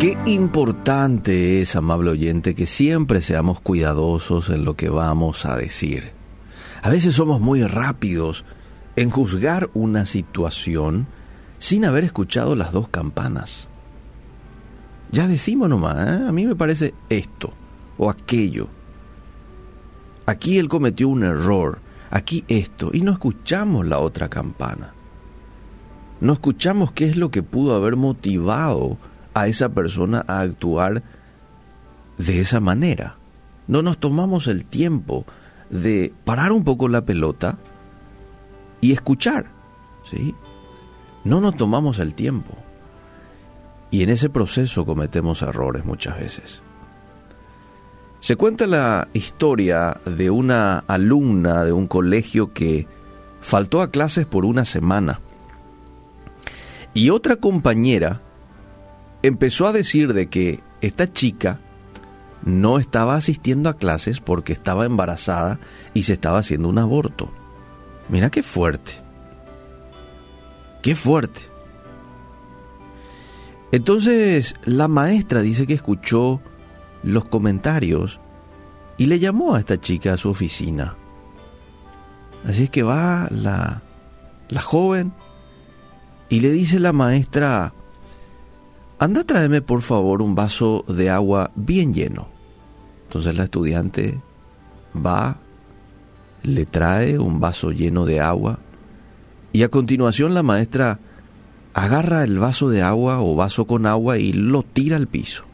Qué importante es, amable oyente, que siempre seamos cuidadosos en lo que vamos a decir. A veces somos muy rápidos en juzgar una situación sin haber escuchado las dos campanas. Ya decimos nomás, ¿eh? a mí me parece esto o aquello. Aquí él cometió un error, aquí esto, y no escuchamos la otra campana. No escuchamos qué es lo que pudo haber motivado a esa persona a actuar de esa manera. No nos tomamos el tiempo de parar un poco la pelota y escuchar, ¿sí? No nos tomamos el tiempo. Y en ese proceso cometemos errores muchas veces. Se cuenta la historia de una alumna de un colegio que faltó a clases por una semana. Y otra compañera empezó a decir de que esta chica no estaba asistiendo a clases porque estaba embarazada y se estaba haciendo un aborto. Mira qué fuerte. Qué fuerte. Entonces la maestra dice que escuchó los comentarios y le llamó a esta chica a su oficina. Así es que va la, la joven y le dice la maestra, anda tráeme por favor un vaso de agua bien lleno. Entonces la estudiante va, le trae un vaso lleno de agua y a continuación la maestra agarra el vaso de agua o vaso con agua y lo tira al piso.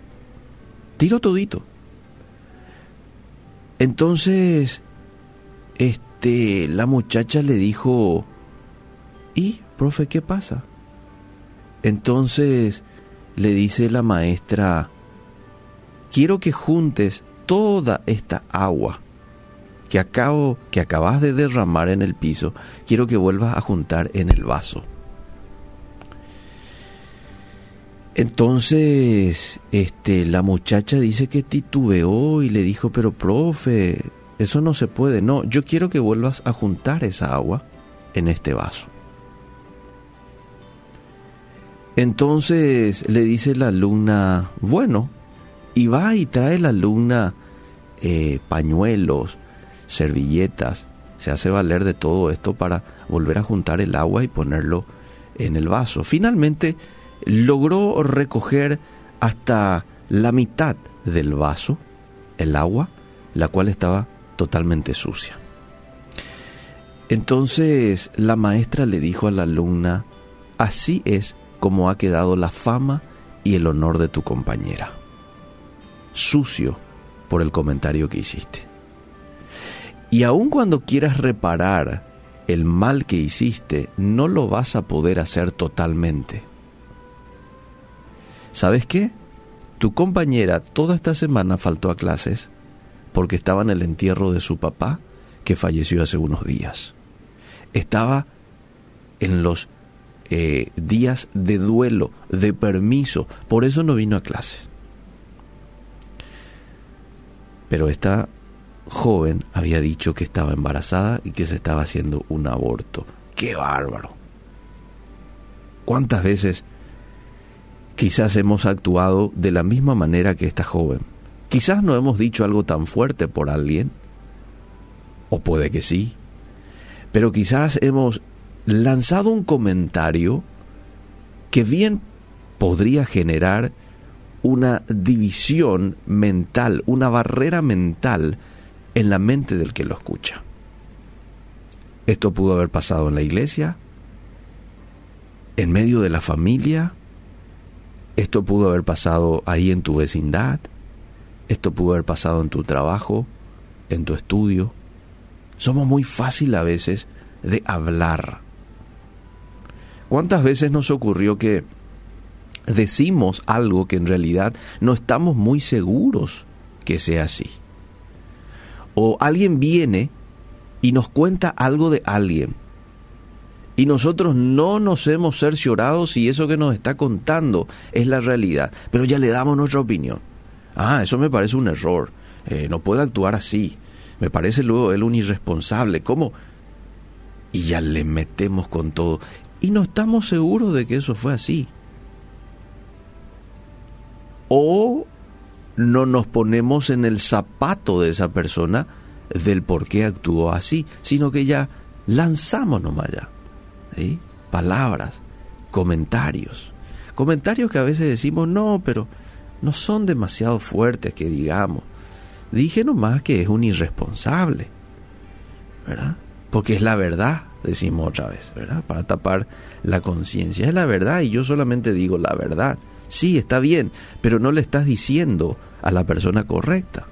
Tiro todito. Entonces, este, la muchacha le dijo, ¿y, profe, qué pasa? Entonces le dice la maestra, quiero que juntes toda esta agua que que acabas de derramar en el piso, quiero que vuelvas a juntar en el vaso. Entonces, este, la muchacha dice que titubeó y le dijo, pero profe, eso no se puede. No, yo quiero que vuelvas a juntar esa agua en este vaso. Entonces le dice la alumna, bueno, y va y trae la alumna eh, pañuelos, servilletas, se hace valer de todo esto para volver a juntar el agua y ponerlo en el vaso. Finalmente logró recoger hasta la mitad del vaso, el agua, la cual estaba totalmente sucia. Entonces la maestra le dijo a la alumna, así es como ha quedado la fama y el honor de tu compañera. Sucio por el comentario que hiciste. Y aun cuando quieras reparar el mal que hiciste, no lo vas a poder hacer totalmente. ¿Sabes qué? Tu compañera toda esta semana faltó a clases porque estaba en el entierro de su papá que falleció hace unos días. Estaba en los eh, días de duelo, de permiso. Por eso no vino a clase. Pero esta joven había dicho que estaba embarazada y que se estaba haciendo un aborto. ¡Qué bárbaro! ¿Cuántas veces quizás hemos actuado de la misma manera que esta joven? Quizás no hemos dicho algo tan fuerte por alguien, o puede que sí, pero quizás hemos lanzado un comentario que bien podría generar una división mental, una barrera mental en la mente del que lo escucha. Esto pudo haber pasado en la iglesia, en medio de la familia, esto pudo haber pasado ahí en tu vecindad, esto pudo haber pasado en tu trabajo, en tu estudio. Somos muy fácil a veces de hablar ¿Cuántas veces nos ocurrió que decimos algo que en realidad no estamos muy seguros que sea así? O alguien viene y nos cuenta algo de alguien y nosotros no nos hemos cerciorado si eso que nos está contando es la realidad, pero ya le damos nuestra opinión. Ah, eso me parece un error, eh, no puede actuar así, me parece luego él un irresponsable, ¿cómo? Y ya le metemos con todo y no estamos seguros de que eso fue así. o no nos ponemos en el zapato de esa persona del por qué actuó así, sino que ya lanzamos nomás ya. Palabras, comentarios. Comentarios que a veces decimos, no, pero no son demasiado fuertes que digamos. Dije nomás que es un irresponsable, ¿verdad? Porque es la verdad, decimos otra vez, ¿verdad? Para tapar la conciencia. Es la verdad y yo solamente digo la verdad. Sí, está bien, pero no le estás diciendo a la persona correcta.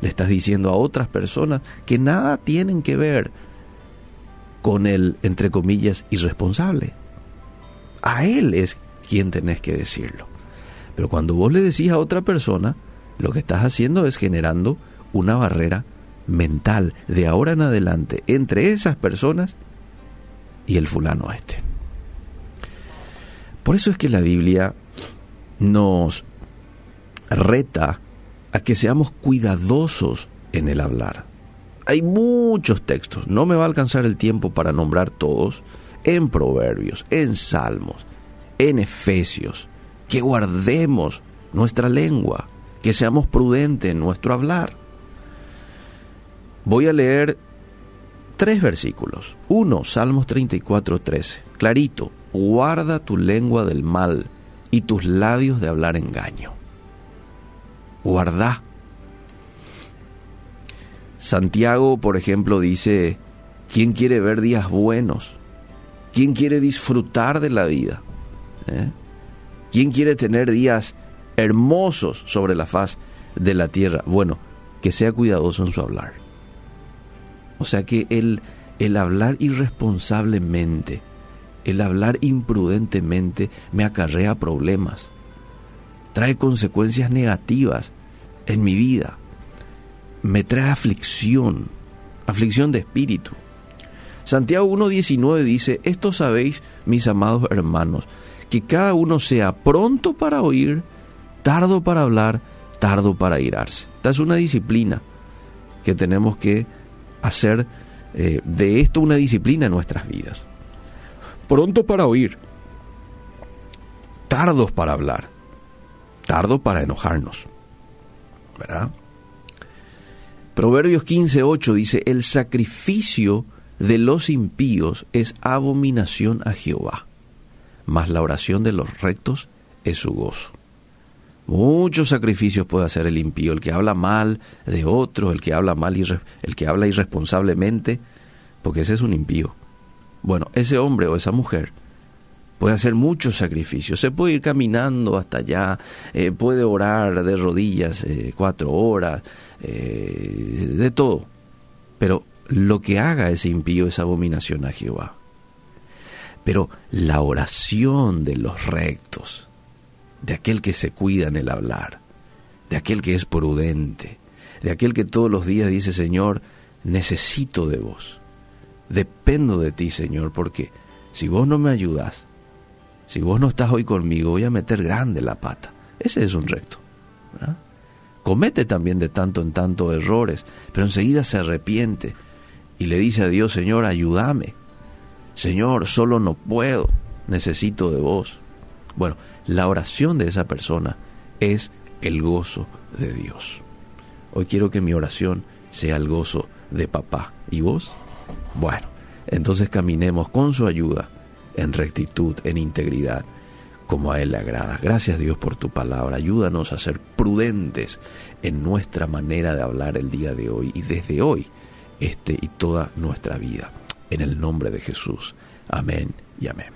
Le estás diciendo a otras personas que nada tienen que ver con el, entre comillas, irresponsable. A él es quien tenés que decirlo. Pero cuando vos le decís a otra persona, lo que estás haciendo es generando una barrera mental de ahora en adelante entre esas personas y el fulano este. Por eso es que la Biblia nos reta a que seamos cuidadosos en el hablar. Hay muchos textos, no me va a alcanzar el tiempo para nombrar todos, en Proverbios, en Salmos, en Efesios, que guardemos nuestra lengua, que seamos prudentes en nuestro hablar. Voy a leer tres versículos. Uno, Salmos 34, 13. Clarito, guarda tu lengua del mal y tus labios de hablar engaño. Guarda. Santiago, por ejemplo, dice, ¿quién quiere ver días buenos? ¿Quién quiere disfrutar de la vida? ¿Eh? ¿Quién quiere tener días hermosos sobre la faz de la tierra? Bueno, que sea cuidadoso en su hablar. O sea que el, el hablar irresponsablemente, el hablar imprudentemente me acarrea problemas, trae consecuencias negativas en mi vida, me trae aflicción, aflicción de espíritu. Santiago 1.19 dice, esto sabéis, mis amados hermanos, que cada uno sea pronto para oír, tardo para hablar, tardo para irarse. Esta es una disciplina que tenemos que hacer eh, de esto una disciplina en nuestras vidas pronto para oír, tardos para hablar, tardo para enojarnos. ¿Verdad? Proverbios 15:8 dice, "El sacrificio de los impíos es abominación a Jehová, mas la oración de los rectos es su gozo." Muchos sacrificios puede hacer el impío, el que habla mal de otro, el que habla mal el que habla irresponsablemente, porque ese es un impío. Bueno, ese hombre o esa mujer puede hacer muchos sacrificios, se puede ir caminando hasta allá, eh, puede orar de rodillas eh, cuatro horas, eh, de todo, pero lo que haga ese impío es abominación a Jehová. Pero la oración de los rectos, de aquel que se cuida en el hablar, de aquel que es prudente, de aquel que todos los días dice, Señor, necesito de vos Dependo de ti, Señor, porque si vos no me ayudas, si vos no estás hoy conmigo, voy a meter grande la pata. Ese es un recto. Comete también de tanto en tanto errores, pero enseguida se arrepiente y le dice a Dios, Señor, ayúdame. Señor, solo no puedo, necesito de vos. Bueno, la oración de esa persona es el gozo de Dios. Hoy quiero que mi oración sea el gozo de papá. ¿Y vos? Bueno, entonces caminemos con su ayuda en rectitud, en integridad, como a Él le agrada. Gracias Dios por tu palabra. Ayúdanos a ser prudentes en nuestra manera de hablar el día de hoy y desde hoy, este y toda nuestra vida. En el nombre de Jesús. Amén y amén.